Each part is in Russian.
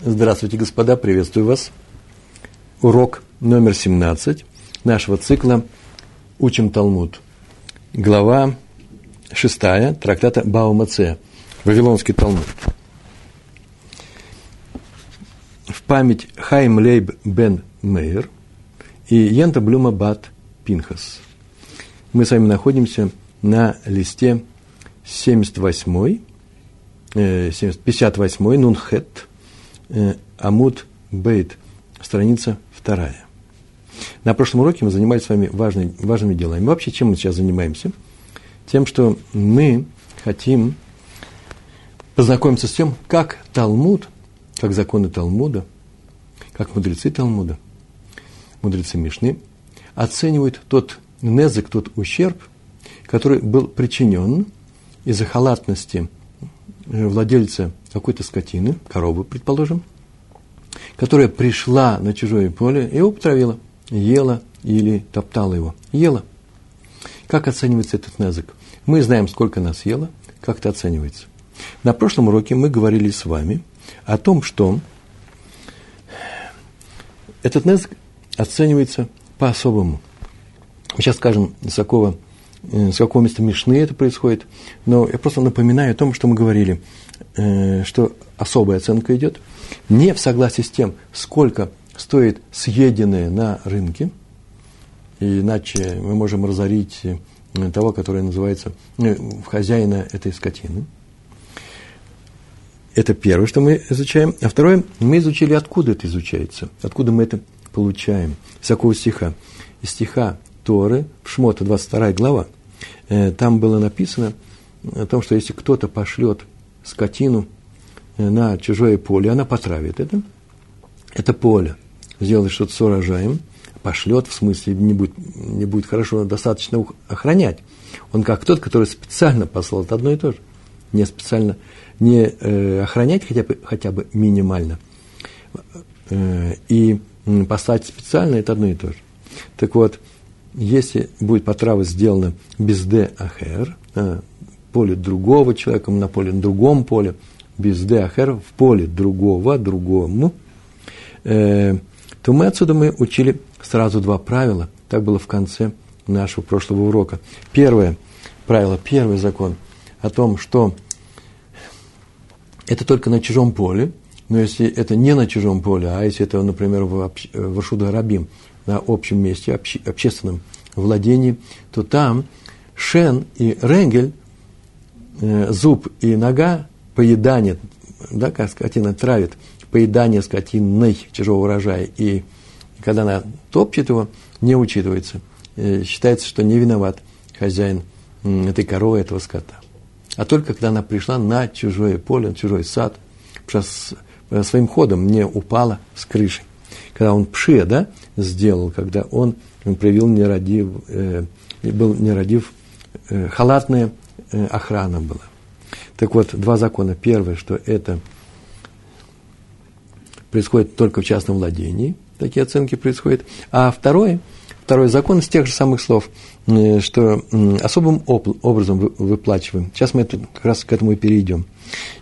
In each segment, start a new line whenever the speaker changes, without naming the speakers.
Здравствуйте, господа, приветствую вас. Урок номер 17 нашего цикла «Учим Талмуд». Глава 6 трактата Баумаце, Вавилонский Талмуд. В память Хайм Лейб бен Мейер и Ента Блюма Бат Пинхас. Мы с вами находимся на листе 78 58 э, Нунхет, э, Амуд Бейт, страница вторая. На прошлом уроке мы занимались с вами важной, важными делами. Вообще, чем мы сейчас занимаемся? Тем, что мы хотим познакомиться с тем, как Талмуд, как законы Талмуда, как мудрецы Талмуда, мудрецы Мишны, оценивают тот незык, тот ущерб, который был причинен из-за халатности Э, владельца какой-то скотины, коровы, предположим, которая пришла на чужое поле и его потравила, ела или топтала его. Ела. Как оценивается этот язык? Мы знаем, сколько она съела, как это оценивается. На прошлом уроке мы говорили с вами о том, что этот язык оценивается по-особому. Сейчас скажем, с какого с какого места Мишны это происходит. Но я просто напоминаю о том, что мы говорили, э, что особая оценка идет не в согласии с тем, сколько стоит съеденное на рынке, иначе мы можем разорить э, того, который называется хозяина этой скотины. Это первое, что мы изучаем. А второе, мы изучили, откуда это изучается, откуда мы это получаем. Из какого стиха? Из стиха Торы, в Шмота, 22 глава, э, там было написано о том, что если кто-то пошлет скотину э, на чужое поле, она потравит это, это поле, сделает что-то с урожаем, пошлет, в смысле, не будет, не будет хорошо достаточно охранять. Он как тот, который специально послал, это одно и то же. Не специально, не э, охранять хотя бы, хотя бы минимально, э, и послать специально, это одно и то же. Так вот, если будет потрава сделана без де ахер, на поле другого человека, на поле на другом поле, без де ахер, в поле другого, другому, э, то мы отсюда мы учили сразу два правила. Так было в конце нашего прошлого урока. Первое правило, первый закон о том, что это только на чужом поле, но если это не на чужом поле, а если это, например, в, в Рашуда Рабим, на общем месте, обще, общественном владении, то там шен и ренгель, э, зуб и нога, поедание, да, как скотина травит, поедание скотиной чужого урожая, и когда она топчет его, не учитывается. Э, считается, что не виноват хозяин э, этой коровы, этого скота. А только когда она пришла на чужое поле, на чужой сад, э, своим ходом не упала с крыши когда он пше, да, сделал, когда он проявил нерадив, э, был нерадив, э, халатная э, охрана была. Так вот, два закона. Первое, что это происходит только в частном владении, такие оценки происходят. А второе, второй закон из тех же самых слов, что особым образом выплачиваем. Сейчас мы это, как раз к этому и перейдем.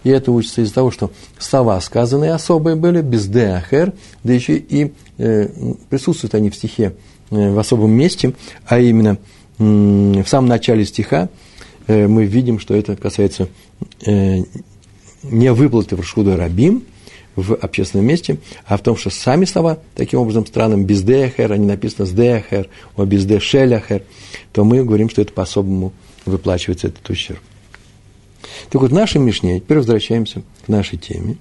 И это учится из-за того, что слова сказанные особые были, без деахер, да еще и э, присутствуют они в стихе э, в особом месте, а именно э, в самом начале стиха э, мы видим, что это касается э, не выплаты в Рашхуда Рабим, в общественном месте, а в том, что сами слова таким образом странным, без деахер, они написаны с деахер, о без де шеляхер, то мы говорим, что это по-особому выплачивается этот ущерб. Так вот, в нашей Мишне, теперь возвращаемся к нашей теме.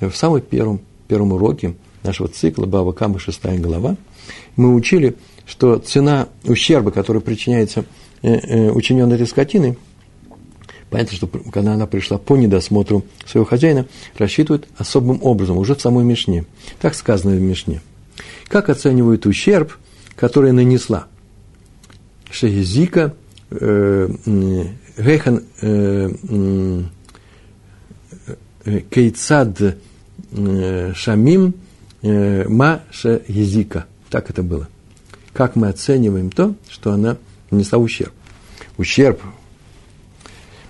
В самом первом, первом уроке нашего цикла Баба Камы, шестая глава, мы учили, что цена ущерба, который причиняется э, э, учиненной этой скотиной, понятно, что когда она пришла по недосмотру своего хозяина, рассчитывают особым образом, уже в самой Мишне. Так сказано в Мишне. Как оценивают ущерб, который нанесла? Шехизика, э, Гехан э, э, Кейцад э, Шамим Ма Езика. Так это было. Как мы оцениваем то, что она нанесла ущерб. Ущерб.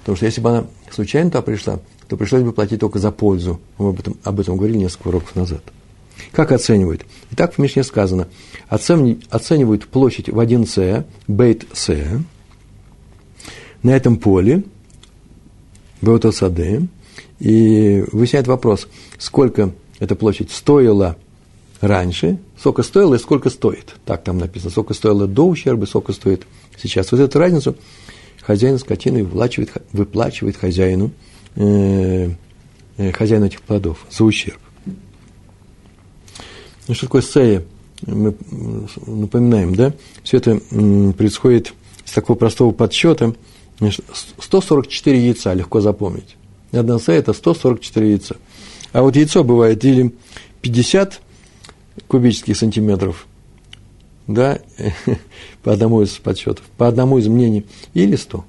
Потому что если бы она случайно туда пришла, то пришлось бы платить только за пользу. Мы об этом, об этом говорили несколько уроков назад. Как оценивают? Итак, в Мишне сказано, оценивают площадь в 1 С, бейт С, на этом поле, Беотосаде, и выясняет вопрос, сколько эта площадь стоила раньше, сколько стоило и сколько стоит. Так там написано, сколько стоило до ущерба, сколько стоит сейчас. Вот эту разницу хозяин скотины выплачивает, выплачивает хозяину, э, э, хозяину этих плодов за ущерб. Ну, что такое сея? Мы напоминаем, да? Все это происходит с такого простого подсчета. 144 яйца, легко запомнить. Одна сея – это 144 яйца. А вот яйцо бывает или 50 кубических сантиметров, да, по одному из подсчетов, по одному из мнений, или 100.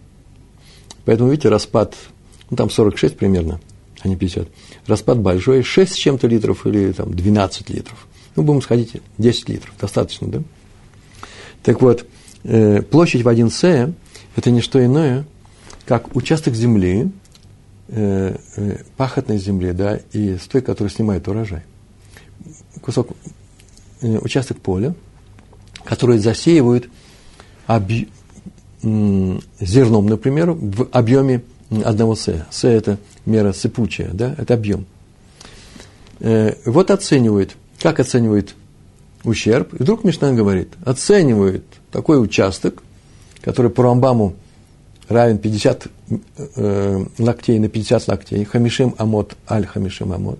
Поэтому, видите, распад, ну, там 46 примерно, а не 50. Распад большой, 6 с чем-то литров или там 12 литров. Ну, будем сходить 10 литров, достаточно, да? Так вот, э, площадь в 1 С – это не что иное, как участок земли, э, э, пахотной земли, да, и с той, которая снимает урожай. Кусок, участок поля, который засеивают объ... зерном, например, в объеме одного С. С – это мера сыпучая, да, это объем. Вот оценивают – как оценивает ущерб? И вдруг Мишна говорит, оценивает такой участок, который по Рамбаму равен 50 э, локтей на 50 локтей, хамишим амот, аль хамишим амот,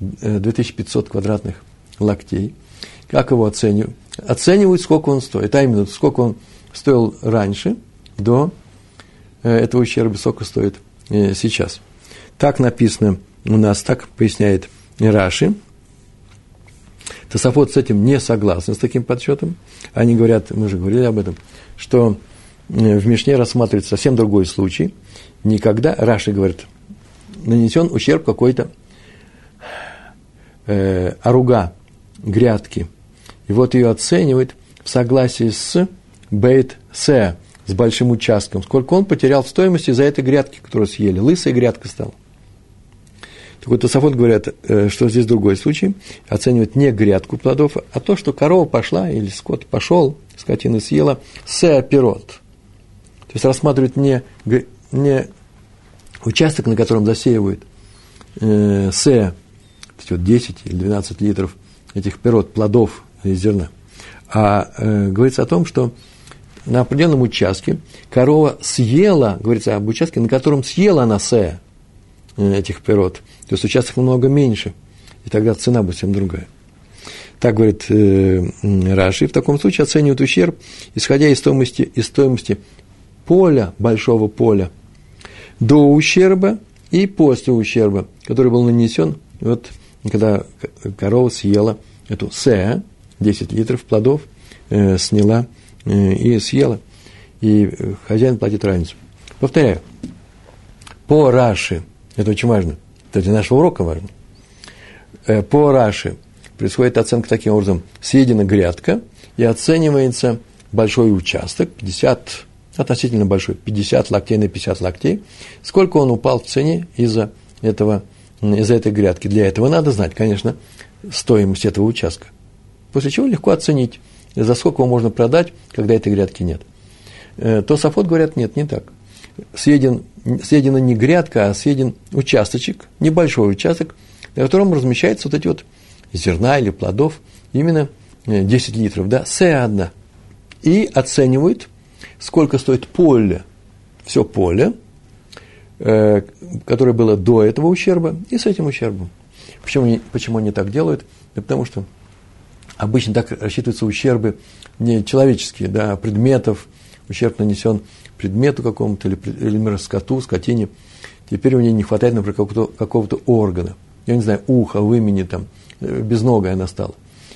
2500 э, квадратных локтей. Как его оценивают? Оценивают, сколько он стоит, а именно, сколько он стоил раньше, до э, этого ущерба, сколько стоит э, сейчас. Так написано у нас, так поясняет Раши – Тософот с этим не согласен, с таким подсчетом. Они говорят, мы же говорили об этом, что э, в Мишне рассматривается совсем другой случай. Никогда, Раши говорит, нанесен ущерб какой-то э, оруга, грядки. И вот ее оценивает в согласии с бейт се, с большим участком. Сколько он потерял в стоимости за этой грядки, которую съели. Лысая грядка стала. Так вот, Тософот говорят, э, что здесь другой случай. Оценивают не грядку плодов, а то, что корова пошла или скот пошел, скотина съела, сеапирот. То есть рассматривают не, не участок, на котором засеивают э, се, вот 10 или 12 литров этих пирот, плодов из зерна, а э, говорится о том, что на определенном участке корова съела, говорится об участке, на котором съела она се, Э, этих пирот. То есть участок намного меньше, и тогда цена будет совсем другая. Так говорит э, Раши. В таком случае оценивают ущерб, исходя из стоимости, из стоимости поля, большого поля, до ущерба и после ущерба, который был нанесен, вот, когда корова съела эту се, 10 литров плодов, э, сняла э, и съела, и хозяин платит разницу. Повторяю, по Раши это очень важно. Это для нашего урока важно. Э, по Раши происходит оценка таким образом. Съедена грядка и оценивается большой участок, 50, относительно большой, 50 локтей на 50 локтей. Сколько он упал в цене из-за этого, из-за этой грядки. Для этого надо знать, конечно, стоимость этого участка. После чего легко оценить, за сколько его можно продать, когда этой грядки нет. Э, то Сафот говорят, нет, не так съеден, съедена не грядка, а съеден участочек, небольшой участок, на котором размещаются вот эти вот зерна или плодов, именно 10 э, литров, да, С1. И оценивают, сколько стоит поле, все поле, э, которое было до этого ущерба, и с этим ущербом. Почему, почему они так делают? Да потому что обычно так рассчитываются ущербы не человеческие, да, а предметов, ущерб нанесен предмету какому-то или, или например, скоту, скотине, теперь у нее не хватает, например, какого-то, какого-то органа. Я не знаю, ухо, вымени там, э, безногая она стала.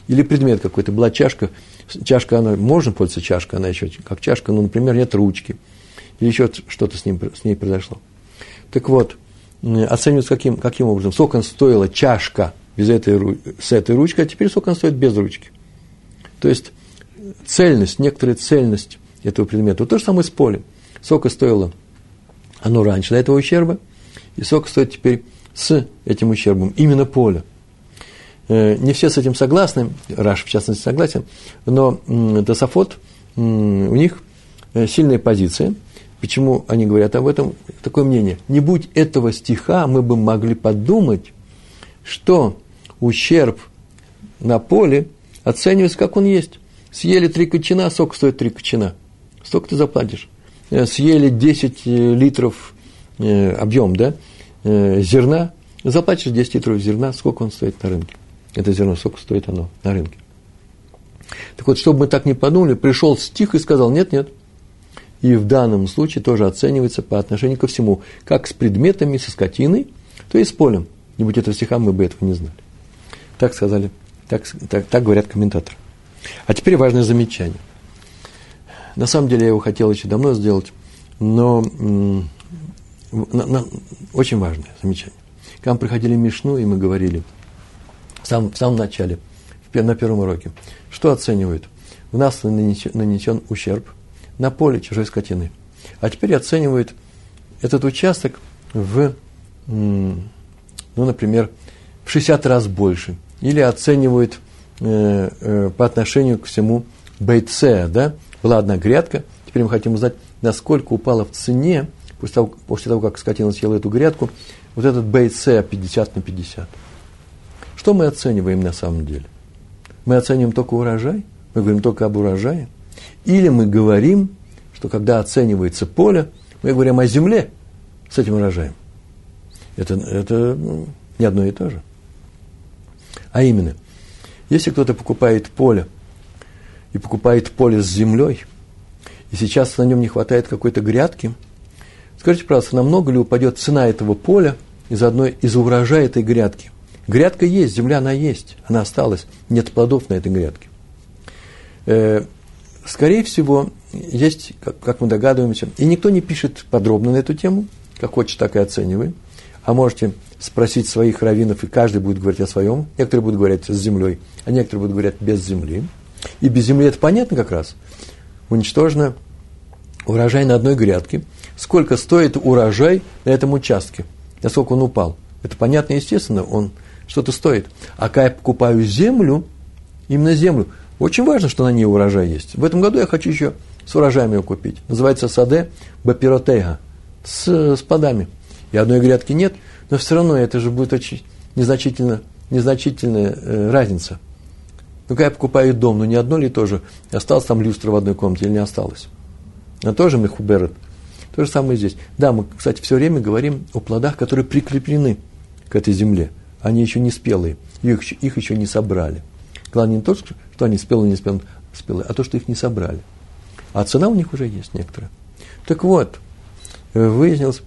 Или предмет какой-то, была чашка, чашка, она, можно пользоваться чашкой, она еще как чашка, но, например, нет ручки. Или еще что-то с, ним, с ней произошло. Так вот, оценивается каким, каким образом. Сколько стоила чашка без этой, с этой ручкой, а теперь сколько она стоит без ручки. То есть, цельность, некоторая цельность этого предмета. То же самое с полем сколько стоило оно раньше до этого ущерба, и сколько стоит теперь с этим ущербом, именно поле. Э, не все с этим согласны, Раш в частности согласен, но Тософот, у них э, сильная позиция. Почему они говорят об этом? Такое мнение. Не будь этого стиха, мы бы могли подумать, что ущерб на поле оценивается, как он есть. Съели три кочана, сок стоит три кочана. Столько ты заплатишь. Э, съели 10 литров объем, да, зерна, заплатишь 10 литров зерна, сколько он стоит на рынке это зерно, сколько стоит оно на рынке. Так вот, чтобы мы так не подумали, пришел стих и сказал, нет, нет. И в данном случае тоже оценивается по отношению ко всему, как с предметами, со скотиной, то и с полем. Не будь этого стиха, мы бы этого не знали. Так сказали, так, так, так говорят комментаторы. А теперь важное замечание. На самом деле я его хотел еще давно сделать, но на, на, очень важное замечание. К нам приходили Мишну, и мы говорили – в самом, в самом начале, на первом уроке. Что оценивают? У нас нанесен, нанесен ущерб на поле чужой скотины. А теперь оценивают этот участок в, ну, например, в 60 раз больше. Или оценивают э, э, по отношению к всему бейтсе, да? Была одна грядка, теперь мы хотим узнать, насколько упала в цене, после того, после того как скотина съела эту грядку, вот этот бейтсе 50 на 50. Что мы оцениваем на самом деле? Мы оцениваем только урожай? Мы говорим только об урожае? Или мы говорим, что когда оценивается поле, мы говорим о земле с этим урожаем? Это, это ну, не одно и то же. А именно, если кто-то покупает поле, и покупает поле с землей, и сейчас на нем не хватает какой-то грядки, скажите, пожалуйста, намного ли упадет цена этого поля из одной из урожая этой грядки? Грядка есть, земля она есть, она осталась, нет плодов на этой грядке. Э, скорее всего, есть, как, мы догадываемся, и никто не пишет подробно на эту тему, как хочет, так и оценивай. А можете спросить своих раввинов, и каждый будет говорить о своем. Некоторые будут говорить с землей, а некоторые будут говорить без земли. И без земли это понятно как раз. Уничтожено урожай на одной грядке. Сколько стоит урожай на этом участке? Насколько он упал? Это понятно, естественно, он что-то стоит. А когда я покупаю землю, именно землю, очень важно, что на ней урожай есть. В этом году я хочу еще с урожаем ее купить. Называется саде бапиротега, с, с плодами. И одной грядки нет, но все равно это же будет очень незначительно, незначительная э, разница. Ну, когда я покупаю дом, ну не одно ли тоже, осталось там люстра в одной комнате или не осталось. А тоже мехуберет. То же самое здесь. Да, мы, кстати, все время говорим о плодах, которые прикреплены к этой земле – они еще не спелые, их, их еще не собрали. Главное не то, что они спелые, не спелые, спелые, а то, что их не собрали. А цена у них уже есть некоторая. Так вот, выяснилось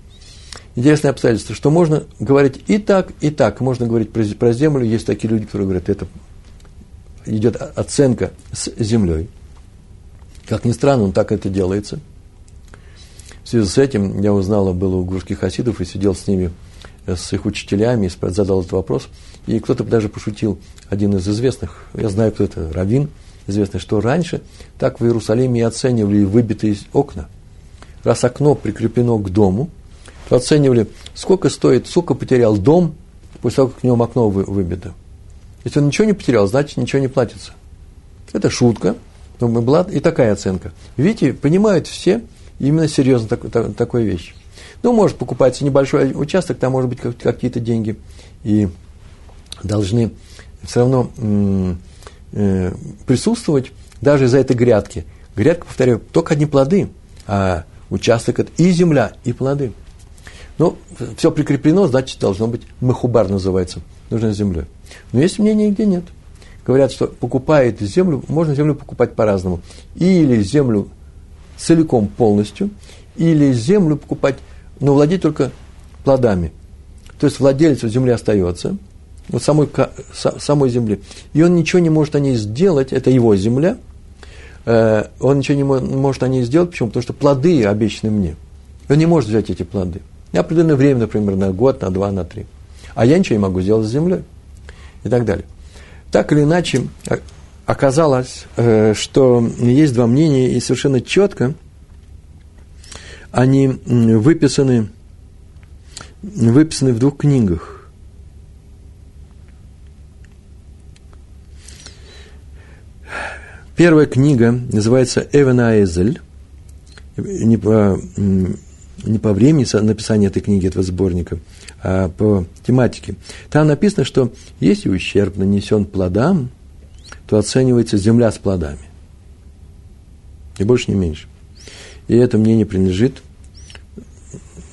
интересное обстоятельство, что можно говорить и так, и так. Можно говорить про, про землю. Есть такие люди, которые говорят, это идет оценка с землей. Как ни странно, он так это делается. В связи с этим я узнал, было у гурских хасидов и сидел с ними с их учителями, задал этот вопрос, и кто-то даже пошутил, один из известных, я знаю, кто это, Равин, известный, что раньше так в Иерусалиме и оценивали выбитые окна. Раз окно прикреплено к дому, оценивали, сколько стоит, сколько потерял дом после того, как в нем окно выбито. Если он ничего не потерял, значит, ничего не платится. Это шутка, но была и такая оценка. Видите, понимают все именно серьезно так, так, такую вещь. Ну, может покупается небольшой участок, там может быть какие-то деньги, и должны все равно э, присутствовать даже из-за этой грядки. Грядка, повторяю, только одни плоды, а участок это и земля, и плоды. Но все прикреплено, значит, должно быть махубар называется, нужно землей. Но есть мнение, где нет. Говорят, что покупает землю, можно землю покупать по-разному. Или землю целиком полностью, или землю покупать но владеть только плодами. То есть владелец земли остается, вот самой, самой земли. И он ничего не может о ней сделать, это его земля, э, он ничего не может о ней сделать, почему? Потому что плоды обещаны мне. Он не может взять эти плоды. Определенное время, например, на год, на два, на три. А я ничего не могу сделать с землей. И так далее. Так или иначе, оказалось, э, что есть два мнения, и совершенно четко – они выписаны выписаны в двух книгах. Первая книга называется Эвен Айзель. Не по, времени написания этой книги, этого сборника, а по тематике. Там написано, что если ущерб нанесен плодам, то оценивается земля с плодами. И больше, не меньше. И это мнение принадлежит,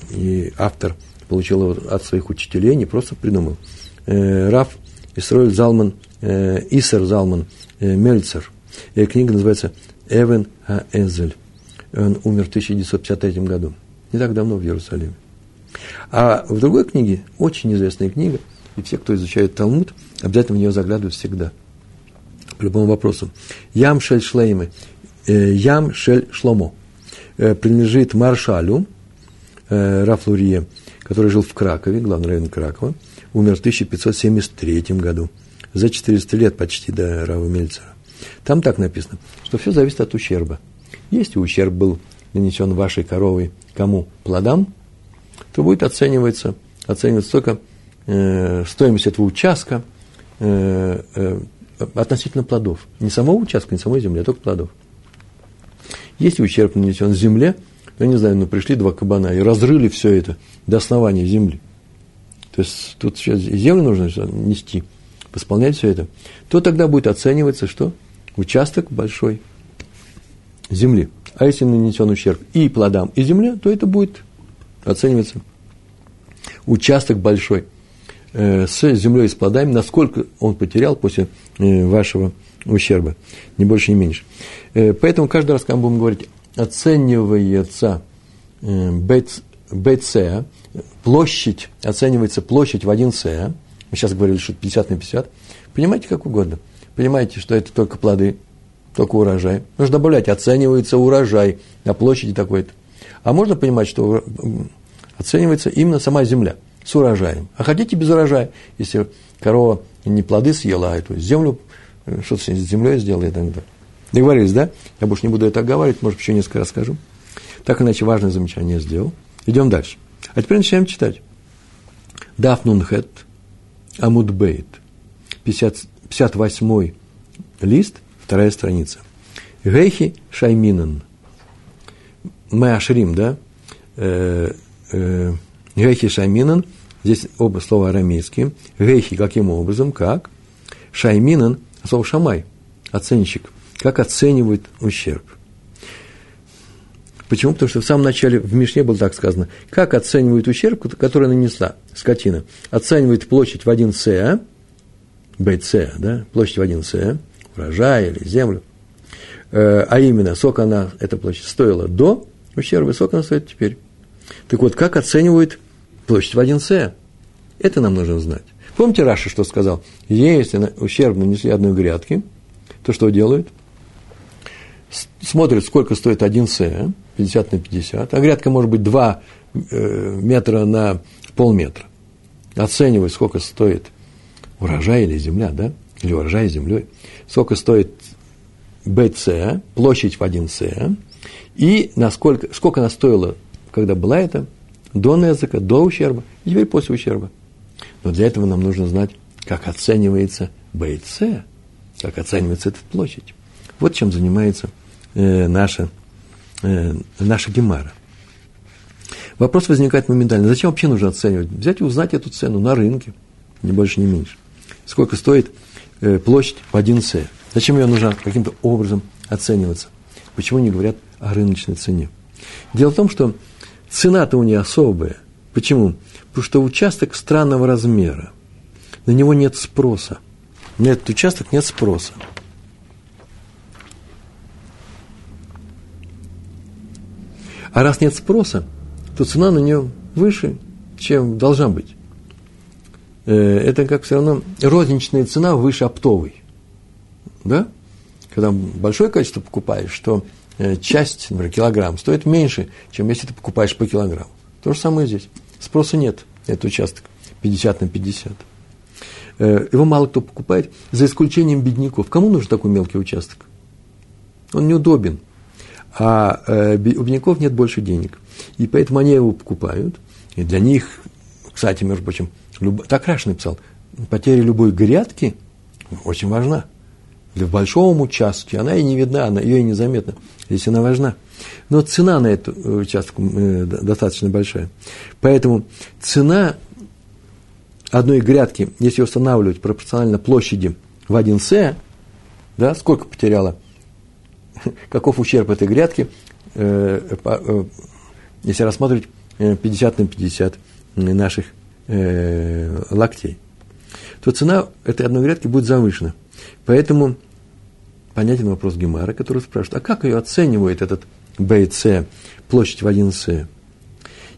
и автор получил его от своих учителей, не просто придумал. Э, Раф Исроэль Залман, э, Исер Залман э, Мельцер. И книга называется «Эвен Аэзель». Он умер в 1953 году. Не так давно в Иерусалиме. А в другой книге, очень известная книга, и все, кто изучает Талмуд, обязательно в нее заглядывают всегда. По любому вопросу. Ям Шель Шлеймы. Ям Шель Шломо. Принадлежит Маршалю, Рафлурье, который жил в Кракове, главный район Кракова, умер в 1573 году, за 400 лет почти до Рава Мельцера. Там так написано, что все зависит от ущерба. Если ущерб был нанесен вашей коровой кому? Плодам, то будет оцениваться, оцениваться только э, стоимость этого участка э, э, относительно плодов. Не самого участка, не самой земли, а только плодов. Если ущерб нанесен земле, я не знаю, ну пришли два кабана и разрыли все это до основания земли. То есть тут сейчас землю нужно нести, восполнять все это. То тогда будет оцениваться, что участок большой земли. А если нанесен ущерб и плодам, и земле, то это будет оцениваться участок большой э, с землей и с плодами, насколько он потерял после э, вашего ущерба, не больше, не меньше. Э, поэтому каждый раз, когда мы будем говорить оценивается БЦ, площадь, оценивается площадь в 1 С, мы сейчас говорили, что 50 на 50, понимаете, как угодно. Понимаете, что это только плоды, только урожай. Нужно добавлять, оценивается урожай на площади такой-то. А можно понимать, что оценивается именно сама земля с урожаем. А хотите без урожая, если корова не плоды съела, а эту землю, э, что-то с землей сделала и так далее. Договорились, да? Я больше не буду это оговаривать, может, еще несколько раз скажу. Так иначе важное замечание сделал. Идем дальше. А теперь начинаем читать. Дафнунхет Амудбейт. 58 лист, вторая страница. Гейхи Шайминан. Мы ашрим, да? Э, э, Гейхи Шайминан. Здесь оба слова арамейские. Гейхи каким образом? Как? Шайминан, слово шамай, оценщик как оценивают ущерб. Почему? Потому что в самом начале в Мишне было так сказано, как оценивают ущерб, который нанесла скотина. Оценивает площадь в 1 С, БЦ, да, площадь в 1 С, урожай или землю, э, а именно, сколько она, эта площадь, стоила до ущерба, сколько она стоит теперь. Так вот, как оценивают площадь в 1 С? Это нам нужно знать. Помните Раша, что сказал? Если ущерб нанесли одной грядки, то что делают? смотрит, сколько стоит один С, 50 на 50, а грядка может быть 2 э, метра на полметра. Оценивает, сколько стоит урожай или земля, да, или урожай землей, сколько стоит БЦ, площадь в 1 С, и насколько, сколько она стоила, когда была это, до языка, до ущерба, и теперь после ущерба. Но для этого нам нужно знать, как оценивается БЦ, как оценивается эта площадь. Вот чем занимается э, наша, э, наша Гемара. Вопрос возникает моментально. Зачем вообще нужно оценивать? Взять и узнать эту цену на рынке, не больше, не меньше. Сколько стоит площадь в 1 С? Зачем ее нужно каким-то образом оцениваться? Почему не говорят о рыночной цене? Дело в том, что цена-то у нее особая. Почему? Потому что участок странного размера. На него нет спроса. На этот участок нет спроса. А раз нет спроса, то цена на нее выше, чем должна быть. Э, это как все равно розничная цена выше оптовой. Да? Когда большое количество покупаешь, то э, часть, например, килограмм стоит меньше, чем если ты покупаешь по килограмму. То же самое здесь. Спроса нет, этот участок 50 на 50. Э, его мало кто покупает, за исключением бедняков. Кому нужен такой мелкий участок? Он неудобен а у бедняков нет больше денег. И поэтому они его покупают, и для них Кстати, между прочим, люб... так Раш написал, потеря любой грядки очень важна. В большом участке она и не видна, она, ее и незаметно. Здесь она важна. Но цена на эту э, участок э, достаточно большая. Поэтому цена одной грядки, если устанавливать пропорционально площади в 1 С, да, сколько потеряла, каков ущерб этой грядки, э, если рассматривать 50 на 50 наших э, локтей, то цена этой одной грядки будет завышена. Поэтому понятен вопрос Гемара, который спрашивает, а как ее оценивает этот БЦ, площадь в 1С?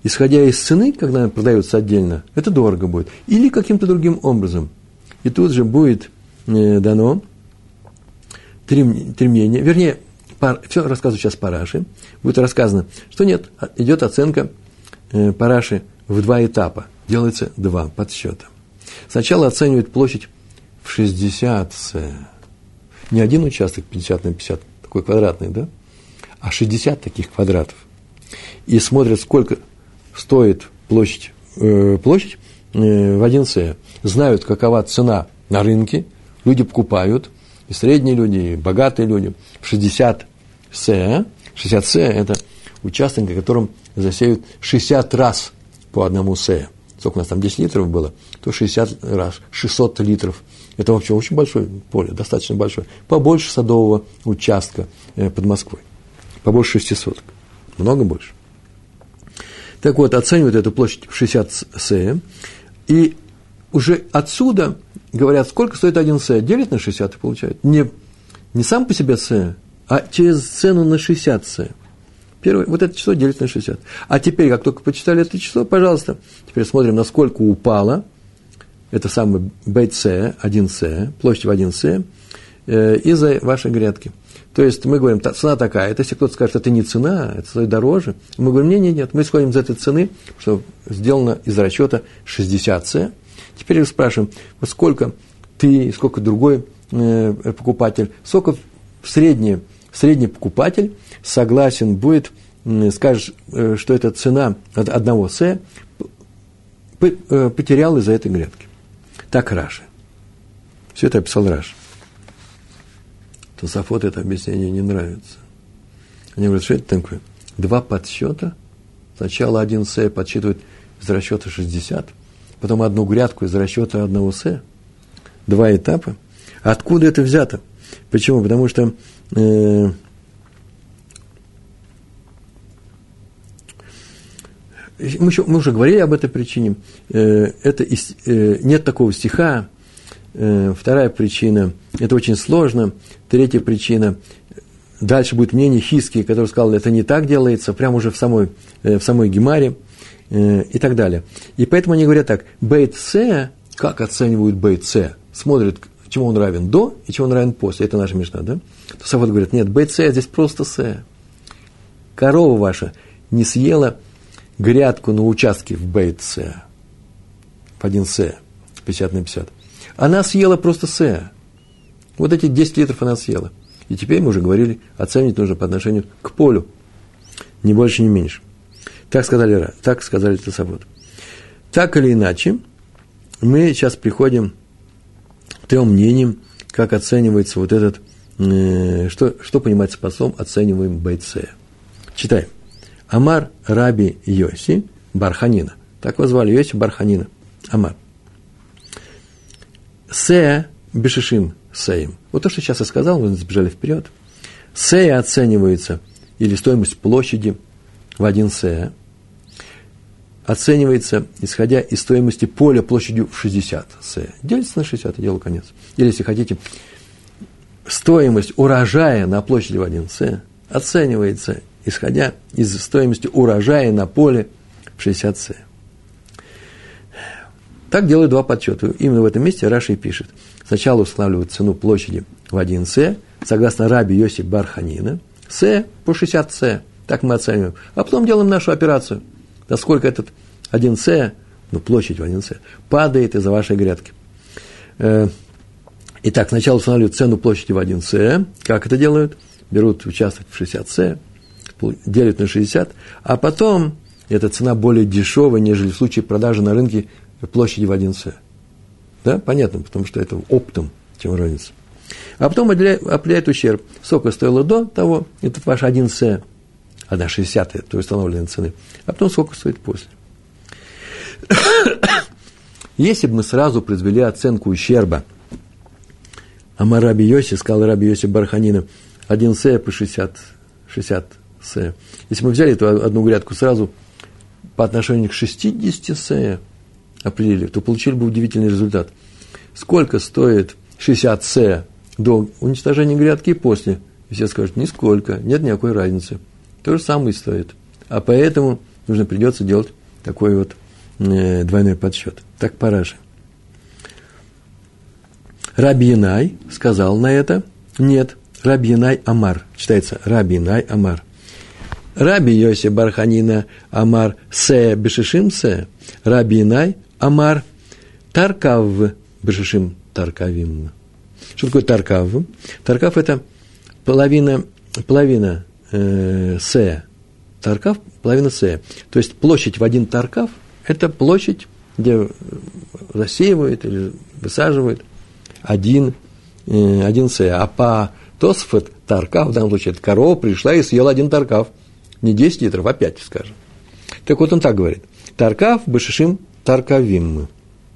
Исходя из цены, когда она продается отдельно, это дорого будет. Или каким-то другим образом. И тут же будет э, дано три, три вернее, пар, все рассказываю сейчас Параши, будет рассказано, что нет, идет оценка э, Параши в два этапа, делается два подсчета. Сначала оценивают площадь в 60 с. Не один участок 50 на 50, такой квадратный, да? А 60 таких квадратов. И смотрят, сколько стоит площадь, э, площадь э, в 1 С. Знают, какова цена на рынке, люди покупают, и средние люди, и богатые люди. 60 С, 60 С – это участок, на котором засеют 60 раз по одному С сколько у нас там 10 литров было, то 60 раз, 600 литров. Это вообще очень большое поле, достаточно большое. Побольше садового участка э, под Москвой. Побольше 600. Много больше. Так вот, оценивают эту площадь в 60 с, и уже отсюда говорят, сколько стоит один с, делят на 60 и получают. Не, не сам по себе с, а через цену на 60 с. Первое, вот это число делится на 60. А теперь, как только почитали это число, пожалуйста, теперь смотрим, насколько упало, это самый BC, 1C, площадь в 1C, э, из-за вашей грядки. То есть мы говорим, цена такая. Это если кто-то скажет, это не цена, это стоит дороже. Мы говорим, нет, нет, нет, мы исходим из этой цены, что сделано из расчета 60C. Теперь спрашиваем, вот сколько ты, сколько другой э, покупатель, сколько в среднее, средний покупатель согласен будет, скажешь, э, что это цена от одного С, э, потерял из-за этой грядки. Так Раши. Все это описал Раши. Тософот это объяснение не нравится. Они говорят, что это такое? Два подсчета. Сначала один С подсчитывает из расчета 60, потом одну грядку из расчета одного С. Два этапа. Откуда это взято? Почему? Потому что э, мы, еще, мы уже говорили об этой причине. Э, это, э, нет такого стиха. Э, вторая причина – это очень сложно. Третья причина – дальше будет мнение Хиски, который сказал, это не так делается, прямо уже в самой, в самой Гемаре и так далее. И поэтому они говорят так, бейт С, как оценивают бейт С? Смотрят, чему он равен до и чему он равен после. Это наша мечта, да? То Савод говорит, нет, С здесь просто С. Корова ваша не съела грядку на участке в Бейт-С, в 1С, 50 на 50, она съела просто С. Вот эти 10 литров она съела. И теперь мы уже говорили, оценить нужно по отношению к полю. Ни больше, ни меньше. Так сказали, так сказали Тесавод. Так или иначе, мы сейчас приходим трем мнениям, как оценивается вот этот, э, что, что понимается по словам оцениваем бойце. Читаем. Амар Раби Йоси Барханина. Так его звали, Йоси Барханина. Амар. Се Бешишим Сеем. Вот то, что сейчас я сказал, мы забежали вперед. Сея оценивается, или стоимость площади в один сея, оценивается, исходя из стоимости поля площадью в 60 сея. Делится на 60, и дело конец. Или, если хотите, стоимость урожая на площади в один сея оценивается исходя из стоимости урожая на поле в 60 с. Так делают два подсчета. Именно в этом месте Раши пишет. Сначала устанавливают цену площади в 1 с, согласно Раби Йосиф Барханина, с по 60 с. Так мы оцениваем. А потом делаем нашу операцию. Насколько этот 1 с, ну, площадь в 1 с, падает из-за вашей грядки. Э, итак, сначала устанавливают цену площади в 1 с. Как это делают? Берут участок в 60 с, делят на 60, а потом эта цена более дешевая, нежели в случае продажи на рынке площади в 1 С. Да, понятно, потому что это оптом, чем разница. А потом определяет ущерб. Сколько стоило до того, это ваш 1 С, 1 60 то установленной цены. А потом сколько стоит после. Если бы мы сразу произвели оценку ущерба, Амар Раби Йоси, сказал Раби Йоси Барханина, 1 С по 60, 60 С. Если мы взяли эту одну грядку сразу по отношению к 60 С, определили, то получили бы удивительный результат. Сколько стоит 60 С до уничтожения грядки и после? И все скажут, нисколько, нет никакой разницы. То же самое стоит. А поэтому нужно придется делать такой вот э, двойной подсчет. Так параши. Рабинай сказал на это, нет, Рабинай Амар, читается Рабинай Амар. Раби Йоси Барханина Амар Се Бешишим Се, Рабинай Амар Таркав Бешишим Таркавим. Что такое Таркав? Таркав – это половина, половина э, Се. Таркав – половина Се. То есть площадь в один Таркав – это площадь, где засеивают или высаживают один, э, один Се. А по Тосфот Таркав, в данном случае, это корова пришла и съела один Таркав. Не 10 литров, а 5, скажем. Так вот он так говорит. Таркав Башишим Таркавим.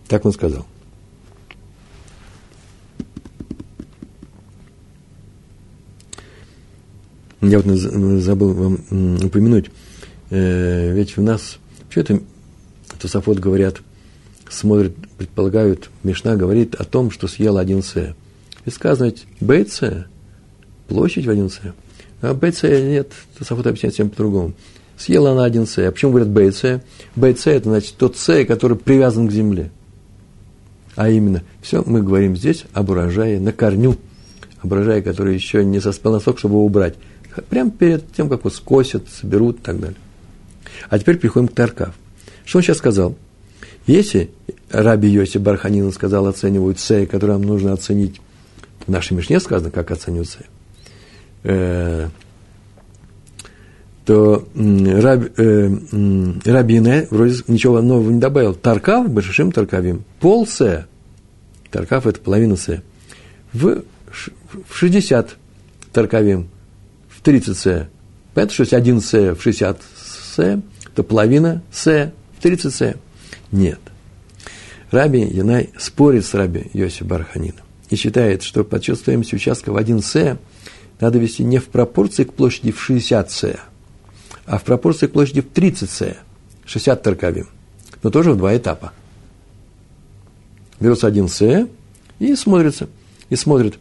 Так он сказал. Я вот забыл вам упомянуть, э, ведь у нас, что это Тософот говорят, смотрят, предполагают, Мишна говорит о том, что съел один С. И сказано ведь БЦ, площадь в один С. А БЦ нет, Тософот объясняет всем по-другому. Съела она один С. А почему говорят БЦ? БЦ – это значит тот С, который привязан к земле. А именно, все мы говорим здесь об урожае на корню. Об урожае, который еще не соспел носок, чтобы его убрать. Прямо перед тем, как его скосят, соберут и так далее. А теперь переходим к Таркав. Что он сейчас сказал? Если Раби Йоси Барханин сказал, оценивают С, который нам нужно оценить, в нашей Мишне сказано, как оценивают С, э, то э, Рабине вроде ничего нового не добавил. Таркав, Башишим Таркавим, пол С, Таркав – это половина С, в, в 60 Таркавим, в 30 С. Понятно, что если один С в 60 С, то половина С в 30 С. Нет. Раби Янай спорит с Раби Йоси Барханином и считает, что подсчет стоимости участка в 1 С надо вести не в пропорции к площади в 60 С, а в пропорции к площади в 30 С, 60 таркавим, но тоже в два этапа. Берется один С и смотрится, и смотрит,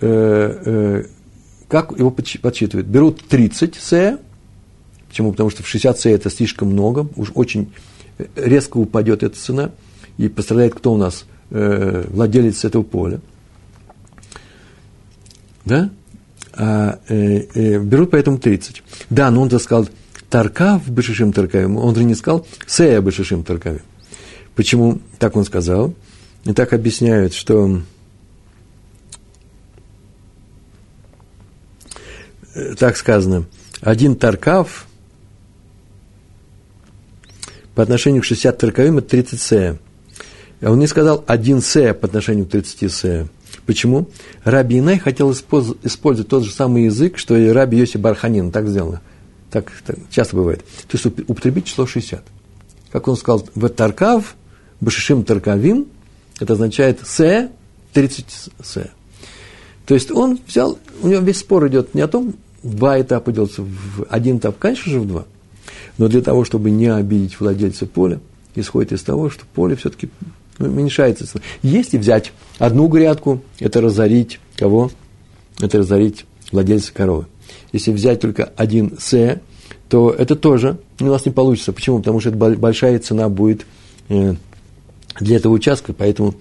э, э, как его подсчитывают. Берут 30 С, почему? Потому что в 60 С это слишком много, уж очень резко упадет эта цена, и пострадает кто у нас? Э, владелец этого поля. Да? А, э, э, берут поэтому 30. Да, но он-то сказал Таркав Башишим Таркавим, он же не сказал Сея Башишим Таркавим. Почему так он сказал? И так объясняют, что так сказано, один Таркав – по отношению к 60 таркавим это 30 сея. А он не сказал 1 сея по отношению к 30 сея. Почему? Раби Инай хотел использовать тот же самый язык, что и Раби Йоси Барханин. Так сделано. Так, так часто бывает. То есть употребить число 60. Как он сказал, в Таркав, Башишим Таркавим, это означает Се, 30 Се. То есть он взял, у него весь спор идет не о том, два этапа делаются в один этап, конечно же, в два. Но для того, чтобы не обидеть владельца поля, исходит из того, что поле все-таки уменьшается. Если взять одну грядку, это разорить кого? Это разорить владельца коровы. Если взять только один С, то это тоже у нас не получится. Почему? Потому что это большая цена будет э, для этого участка, поэтому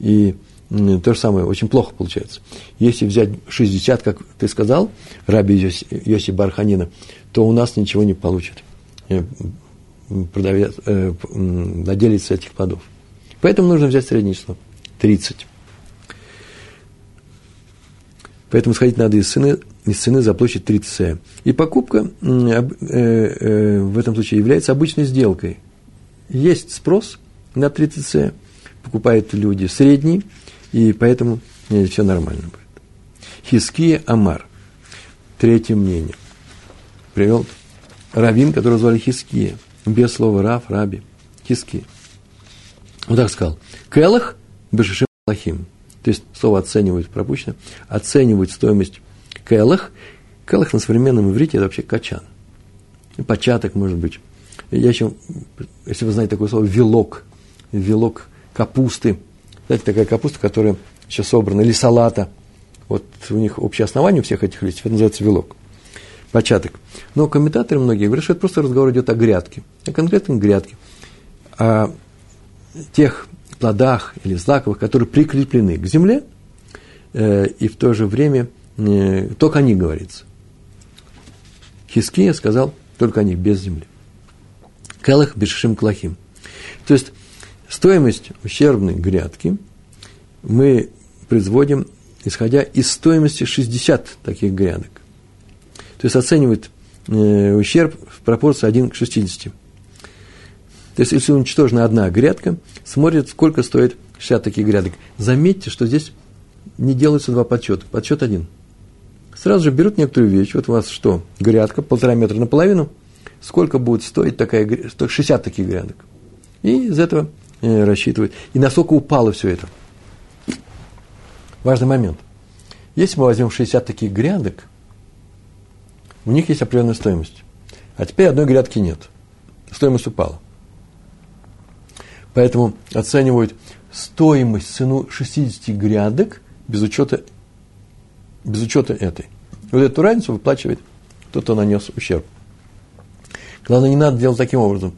и то же самое, очень плохо получается. Если взять 60, как ты сказал, Раби Йоси, Йоси Барханина, то у нас ничего не получится. Э, продавец, э, владелец этих плодов. Поэтому нужно взять среднее число – 30. Поэтому сходить надо из цены, из цены за площадь 30 сея. И покупка э, э, в этом случае является обычной сделкой. Есть спрос на 30 сея, покупают люди средний, и поэтому все нормально будет. Хиския Амар. Третье мнение. Привел Равин, который звали Хиския. Без слова Рав, Раби. Хиския. Вот так сказал. Келах Бешишим Лахим. То есть слово оценивать пропущено. Оценивать стоимость келах. Келах на современном иврите это вообще качан. Початок может быть. Я еще, если вы знаете такое слово, вилок. Вилок капусты. Знаете, такая капуста, которая еще собрана, или салата. Вот у них общее основание у всех этих листьев, это называется вилок. Початок. Но комментаторы многие говорят, что это просто разговор идет о грядке. О конкретной грядке. О тех плодах или злаковых, которые прикреплены к земле, э, и в то же время э, только о них говорится. Хиския сказал только о них, без земли. Келах бешишим клахим. То есть, стоимость ущербной грядки мы производим, исходя из стоимости 60 таких грядок. То есть, оценивает э, ущерб в пропорции 1 к 60. То есть, если уничтожена одна грядка, смотрит, сколько стоит 60 таких грядок. Заметьте, что здесь не делаются два подсчета, подсчет один. Сразу же берут некоторую вещь, вот у вас что, грядка, полтора метра наполовину, сколько будет стоить такая, 60 таких грядок. И из этого рассчитывают. И насколько упало все это. Важный момент. Если мы возьмем 60 таких грядок, у них есть определенная стоимость. А теперь одной грядки нет. Стоимость упала. Поэтому оценивают стоимость, цену 60 грядок без учета, без учета этой. И вот эту разницу выплачивает тот, кто нанес ущерб. Главное, не надо делать таким образом.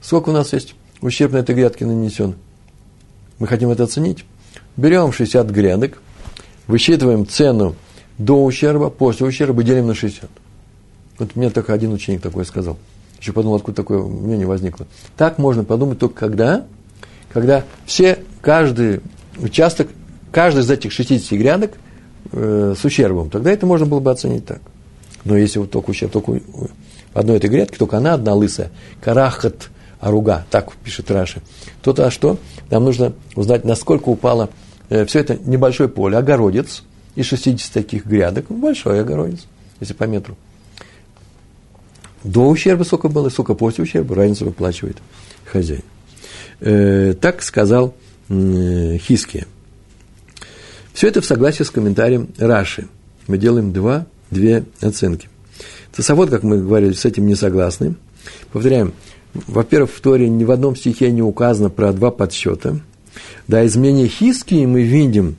Сколько у нас есть ущерб на этой грядке нанесен? Мы хотим это оценить. Берем 60 грядок, высчитываем цену до ущерба, после ущерба делим на 60. Вот мне только один ученик такой сказал. Еще подумал, откуда такое мнение возникло. Так можно подумать только когда когда все, каждый участок, каждый из этих 60 грядок э, с ущербом, тогда это можно было бы оценить так. Но если вот только ущерб, только одной этой грядке, только она одна лысая, карахат аруга, так пишет Раши, то то а что? Нам нужно узнать, насколько упало э, все это небольшое поле, огородец из 60 таких грядок, большой огородец, если по метру. До ущерба сколько было, сколько после ущерба, разницу выплачивает хозяин. Э, так сказал э, Хиския. Все это в согласии с комментарием Раши. Мы делаем два, две оценки. Тосовод, как мы говорили, с этим не согласны. Повторяем, во-первых, в Торе ни в одном стихе не указано про два подсчета. Да, из мнения Хискии мы видим,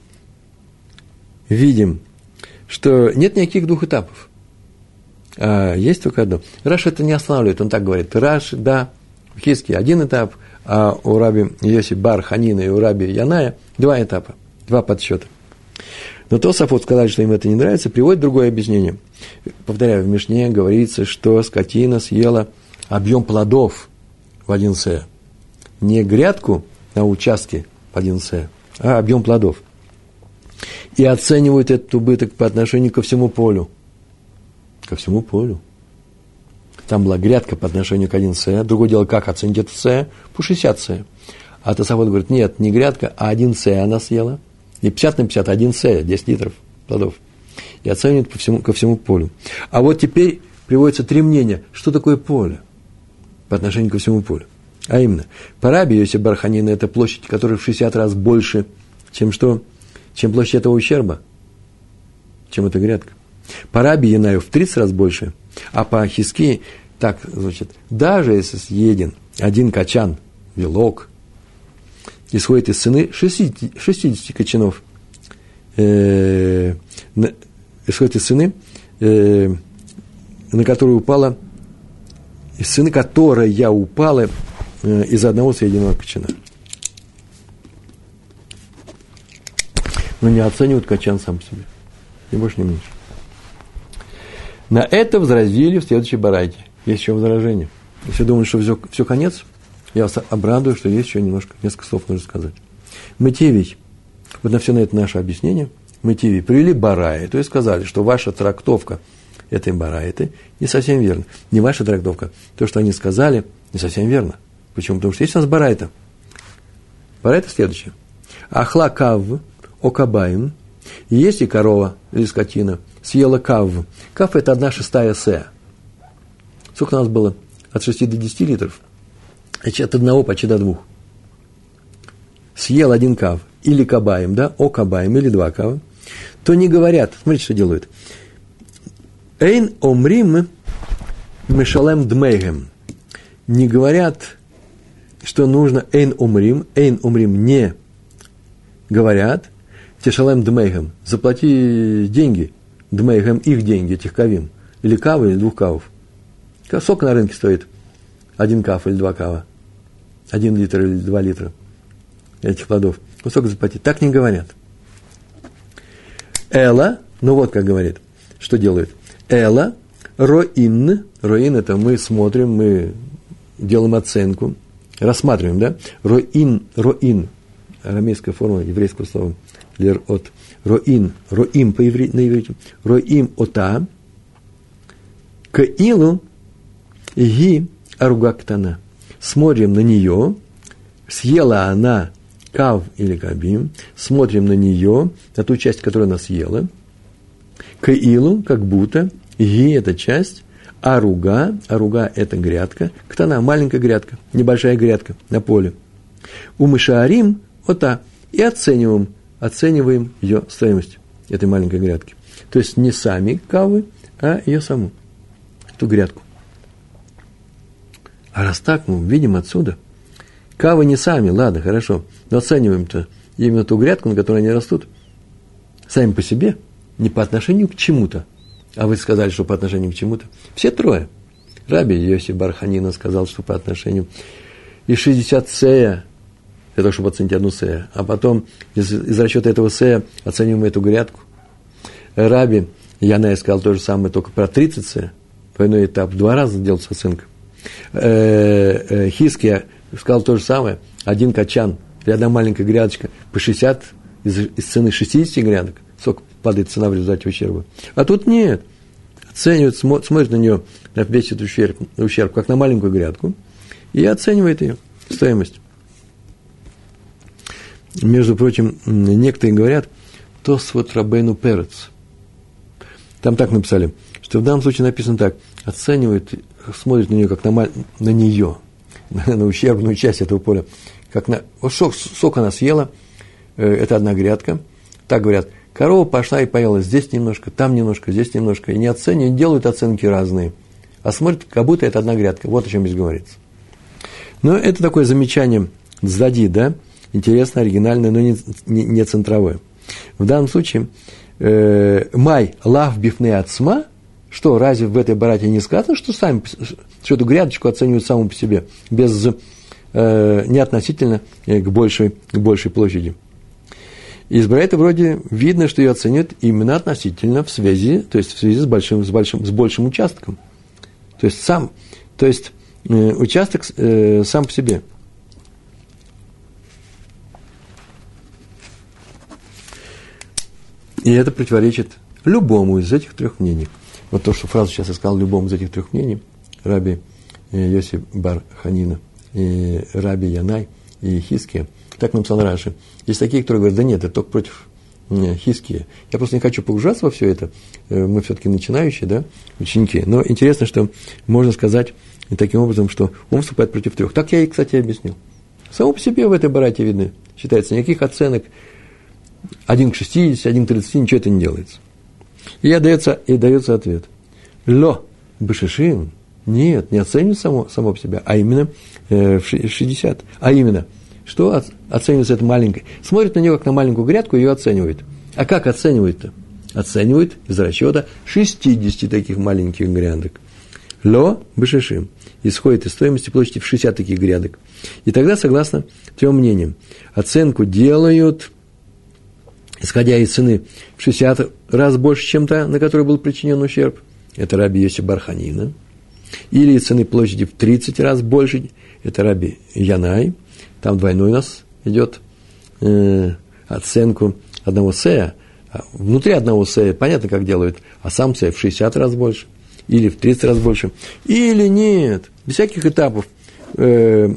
видим, что нет никаких двух этапов. А есть только одно. Раш это не останавливает, он так говорит. Раш, да, в Хиске один этап, а у раби Йоси Бар Ханина и у раби Яная два этапа, два подсчета. Но Тософот сказали, что им это не нравится, приводит другое объяснение. Повторяю, в Мишне говорится, что скотина съела объем плодов в один се. Не грядку на участке в один се, а объем плодов. И оценивают этот убыток по отношению ко всему полю. Ко всему полю. Там была грядка по отношению к 1 С. Другое дело, как оценить это С? По 60 С. А Тософот говорит, нет, не грядка, а 1 С она съела. Не 50 на 50, а 1 С, 10 литров плодов. И оценивает по всему, ко всему полю. А вот теперь приводится три мнения. Что такое поле по отношению ко всему полю? А именно, по Раби Йоси Барханина это площадь, которая в 60 раз больше, чем что? Чем площадь этого ущерба, чем эта грядка. По Раби Янаю в 30 раз больше – а по Хиски так звучит. Даже если съеден один качан, белок, исходит из цены 60, 60 качанов, э, исходит из цены, э, на которую упала, из цены которая упала э, из одного съеденного качана. Но не оценивают качан сам себе. Ни больше, ни меньше. На это возразили в следующей барайте. Есть еще возражение. Если думаете, что все, все конец, я вас обрадую, что есть еще немножко, несколько слов нужно сказать. Матевий, вот на все на это наше объяснение, мотиве привели бараи, то есть сказали, что ваша трактовка этой барайты не совсем верна. Не ваша трактовка. То, что они сказали, не совсем верно. Почему? Потому что есть у нас барайта. Барайта следующее. Ахла кав, окабаем. Если корова или скотина съела кав. Кав – это одна шестая се. Сколько у нас было? От 6 до 10 литров. От одного почти до двух. Съел один кав или кабаем, да, о кабаем или два кава, то не говорят, смотрите, что делают. Эйн омрим мешалем дмейгем. Не говорят, что нужно эйн умрим, эйн умрим не говорят, тешалем дмейгем, заплати деньги, дмейгем их деньги, этих кавим, или кавы, или двух кавов. Сколько на рынке стоит один кав или два кава? Один литр или два литра этих плодов. Кусок заплатить. Так не говорят. Эла, ну вот как говорит, что делает. Эла, роин, роин это мы смотрим, мы делаем оценку, рассматриваем, да? Роин, роин, арамейская форма еврейского слова, лер от, роин, роим по иври, на иврите, роим ота, к илу, ги аругактана. Смотрим на нее, съела она кав или кабим, смотрим на нее, на ту часть, которую она съела, к илу, как будто, ги – это часть, аруга, аруга – это грядка, ктана – маленькая грядка, небольшая грядка на поле. У мышаарим – ота, и оцениваем, оцениваем ее стоимость этой маленькой грядки. То есть не сами кавы, а ее саму, эту грядку. А раз так, мы видим отсюда, кавы не сами, ладно, хорошо, но оцениваем-то именно ту грядку, на которой они растут, сами по себе, не по отношению к чему-то, а вы сказали, что по отношению к чему-то. Все трое. Раби Йосиф Барханина сказал, что по отношению и 60 сея, для того, чтобы оценить одну сея, а потом из, из расчета этого сея оцениваем эту грядку. Раби Янай сказал то же самое, только про 30 сея, двойной этап, два раза делается оценка. Э, э, Хиския сказал то же самое, один качан, одна маленькая грядочка, по 60, из, из цены 60 грядок, сколько падает цена в результате ущерба. А тут нет. Оценивает, смотрит на нее, на весь этот ущерб, ущерб, как на маленькую грядку, и оценивает ее стоимость. Между прочим, некоторые говорят, то с вот Рабейну Перец. Там так написали, что в данном случае написано так, оценивает, смотрит на нее, как на, на нее, на ущербную часть этого поля, как на, вот сок, сок она съела, э, это одна грядка, так говорят, корова пошла и поела здесь немножко, там немножко, здесь немножко, и не оценивают, делают оценки разные, а смотрят, как будто это одна грядка, вот о чем здесь говорится. Но это такое замечание сзади, да, интересно, оригинальное, но не, не, не центровое. В данном случае э, май лав бифны отсма, что, разве в этой барате не сказано, что сами, что эту грядочку оценивают саму по себе, без э, не относительно э, к большей, к большей площади. Из Брайта вроде видно, что ее оценивают именно относительно в связи, то есть в связи с большим, с большим, с большим участком. То есть сам, то есть э, участок э, сам по себе. И это противоречит любому из этих трех мнений. Вот то, что фразу сейчас я сказал, любому из этих трех мнений, Раби э, Йосиф Бар Ханина – и Раби Янай и Хиския. Так написал Раши. Есть такие, которые говорят, да нет, это только против Хиския. Я просто не хочу погружаться во все это. Э, мы все-таки начинающие, да, ученики. Но интересно, что можно сказать таким образом, что он выступает против трех. Так я и, кстати, объяснил. Само по себе в этой барате видно. Считается, никаких оценок. Один к 60, один к 30, ничего это не делается. И, дается, и дается ответ. Ло бешишин – нет, не оценивает само, само по себе, а именно э, в 60. А именно, что оценивается это маленькое? Смотрит на нее как на маленькую грядку ее оценивает. А как оценивает-то? Оценивает из расчета 60 таких маленьких грядок. Ло бешишим. Исходит из стоимости площади в 60 таких грядок. И тогда, согласно трем мнениям, оценку делают, исходя из цены, в 60 раз больше, чем та, на которой был причинен ущерб. Это раби Йоси Барханина – или цены площади в 30 раз больше, это Раби Янай, там двойной у нас идет э, оценку одного сея, А внутри одного сея понятно, как делают, а сам сей в 60 раз больше, или в 30 раз больше, или нет, без всяких этапов. Э,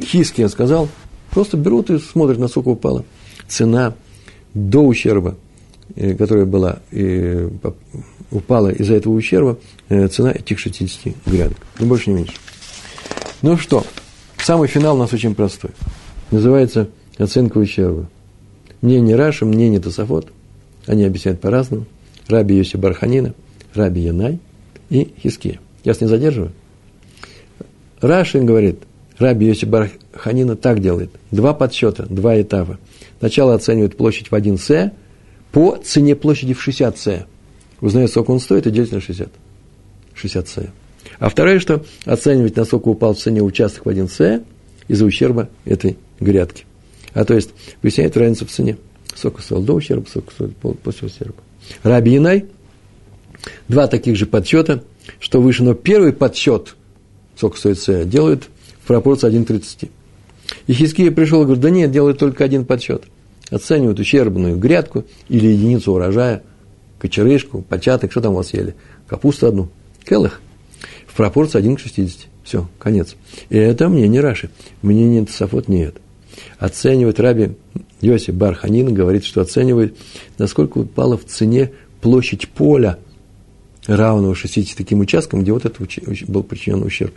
Хиски, я сказал, просто берут и смотрят, насколько упала цена до ущерба, э, которая была, и упала из-за этого ущерба, э, цена этих 60 грядок. Ни больше, ни меньше. Ну что, самый финал у нас очень простой. Называется оценка ущерба. Мнение Раши, мнение Тософот, они объясняют по-разному. Раби Йоси Барханина, Раби Янай и Хиския. Я вас не задерживаю. Рашин говорит, Раби Йоси Барханина так делает. Два подсчета, два этапа. Сначала оценивает площадь в 1 С по цене площади в 60 С. Узнает, сколько он стоит, и делит на 60. 60 С. А второе, что оценивать, насколько упал в цене участок в 1 С из-за ущерба этой грядки. А то есть выясняет разницу в цене. Сколько стоил до ущерба, сколько стоит после ущерба. Раби Янай, два таких же подсчета, что выше, но первый подсчет, сколько стоит С, делают в пропорции 1,30. И Хиския пришел и говорит, да нет, делают только один подсчет. Оценивают ущербную грядку или единицу урожая, кочерышку, початок, что там у вас ели? Капусту одну, келых, в пропорции 1 к 60. Все, конец. И это мне не Раши, мнение Тософот нет. Оценивает Раби Йоси Барханин, говорит, что оценивает, насколько упала в цене площадь поля, равного 60 таким участкам, где вот это был причинен ущерб.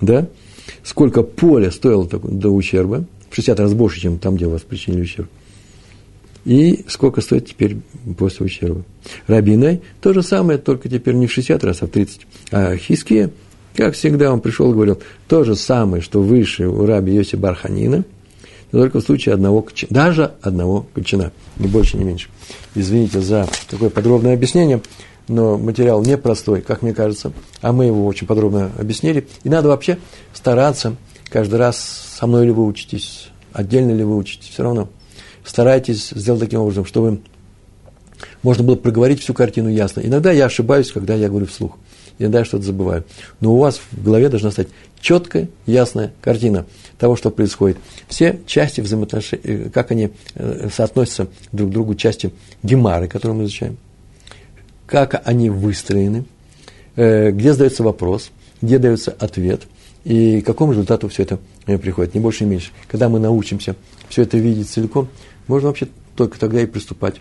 Да? Сколько поля стоило до ущерба, в 60 раз больше, чем там, где у вас причинили ущерб. И сколько стоит теперь после ущерба. Рабинай то же самое, только теперь не в 60 раз, а в 30. А Хиския, как всегда, он пришел и говорил, то же самое, что выше у раби Йоси Барханина, но только в случае одного кочана, даже одного кочана, ни больше, ни меньше. Извините за такое подробное объяснение но материал непростой, как мне кажется, а мы его очень подробно объяснили. И надо вообще стараться каждый раз, со мной ли вы учитесь, отдельно ли вы учитесь, все равно старайтесь сделать таким образом, чтобы можно было проговорить всю картину ясно. Иногда я ошибаюсь, когда я говорю вслух. Иногда я что-то забываю. Но у вас в голове должна стать четкая, ясная картина того, что происходит. Все части взаимоотношений, э, как они э, соотносятся друг к другу, части гемары, которые мы изучаем как они выстроены, э, где задается вопрос, где дается ответ, и к какому результату все это приходит, не больше, не меньше. Когда мы научимся все это видеть целиком, можно вообще только тогда и приступать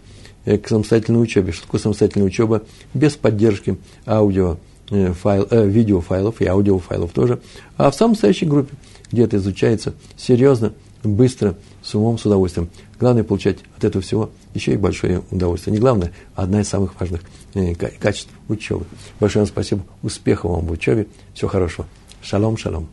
э, к самостоятельной учебе. Что такое самостоятельная учеба? Без поддержки аудио, файл, э, видеофайлов и аудиофайлов тоже, а в самостоятельной группе, где это изучается серьезно, быстро, с умом, с удовольствием. Главное получать от этого всего еще и большое удовольствие. Не главное, а одна из самых важных э, качеств учебы. Большое вам спасибо, успехов вам в учебе, всего хорошего. Шалом, шалом.